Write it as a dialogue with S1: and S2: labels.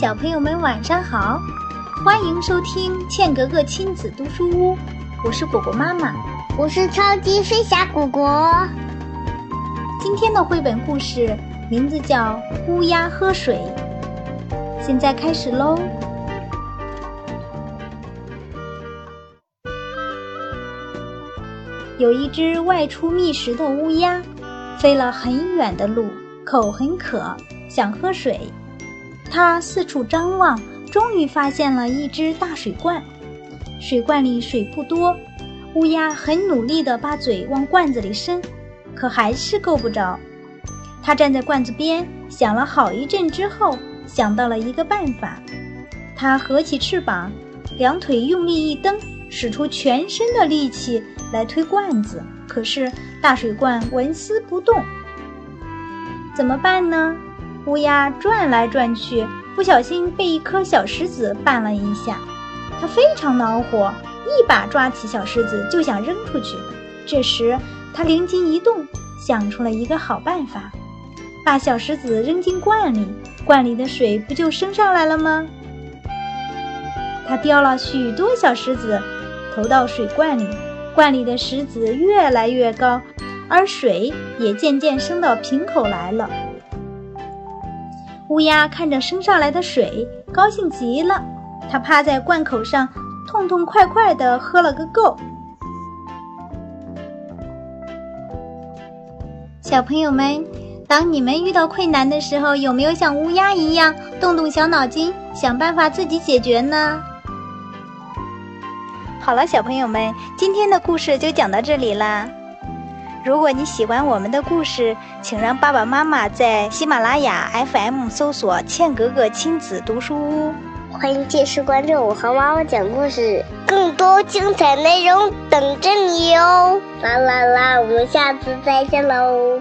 S1: 小朋友们晚上好，欢迎收听茜格格亲子读书屋，我是果果妈妈，
S2: 我是超级飞侠果果。
S1: 今天的绘本故事名字叫《乌鸦喝水》，现在开始喽。有一只外出觅食的乌鸦，飞了很远的路，口很渴，想喝水。它四处张望，终于发现了一只大水罐。水罐里水不多，乌鸦很努力地把嘴往罐子里伸，可还是够不着。它站在罐子边，想了好一阵之后，想到了一个办法。它合起翅膀，两腿用力一蹬，使出全身的力气。来推罐子，可是大水罐纹丝不动，怎么办呢？乌鸦转来转去，不小心被一颗小石子绊了一下，它非常恼火，一把抓起小石子就想扔出去。这时，它灵机一动，想出了一个好办法，把小石子扔进罐里，罐里的水不就升上来了吗？它叼了许多小石子，投到水罐里。罐里的石子越来越高，而水也渐渐升到瓶口来了。乌鸦看着升上来的水，高兴极了。它趴在罐口上，痛痛快快地喝了个够。小朋友们，当你们遇到困难的时候，有没有像乌鸦一样动动小脑筋，想办法自己解决呢？好了，小朋友们，今天的故事就讲到这里啦。如果你喜欢我们的故事，请让爸爸妈妈在喜马拉雅 FM 搜索“茜格格亲子读书屋”，
S2: 欢迎继续关注我和妈妈讲故事，更多精彩内容等着你哦！啦啦啦，我们下次再见喽。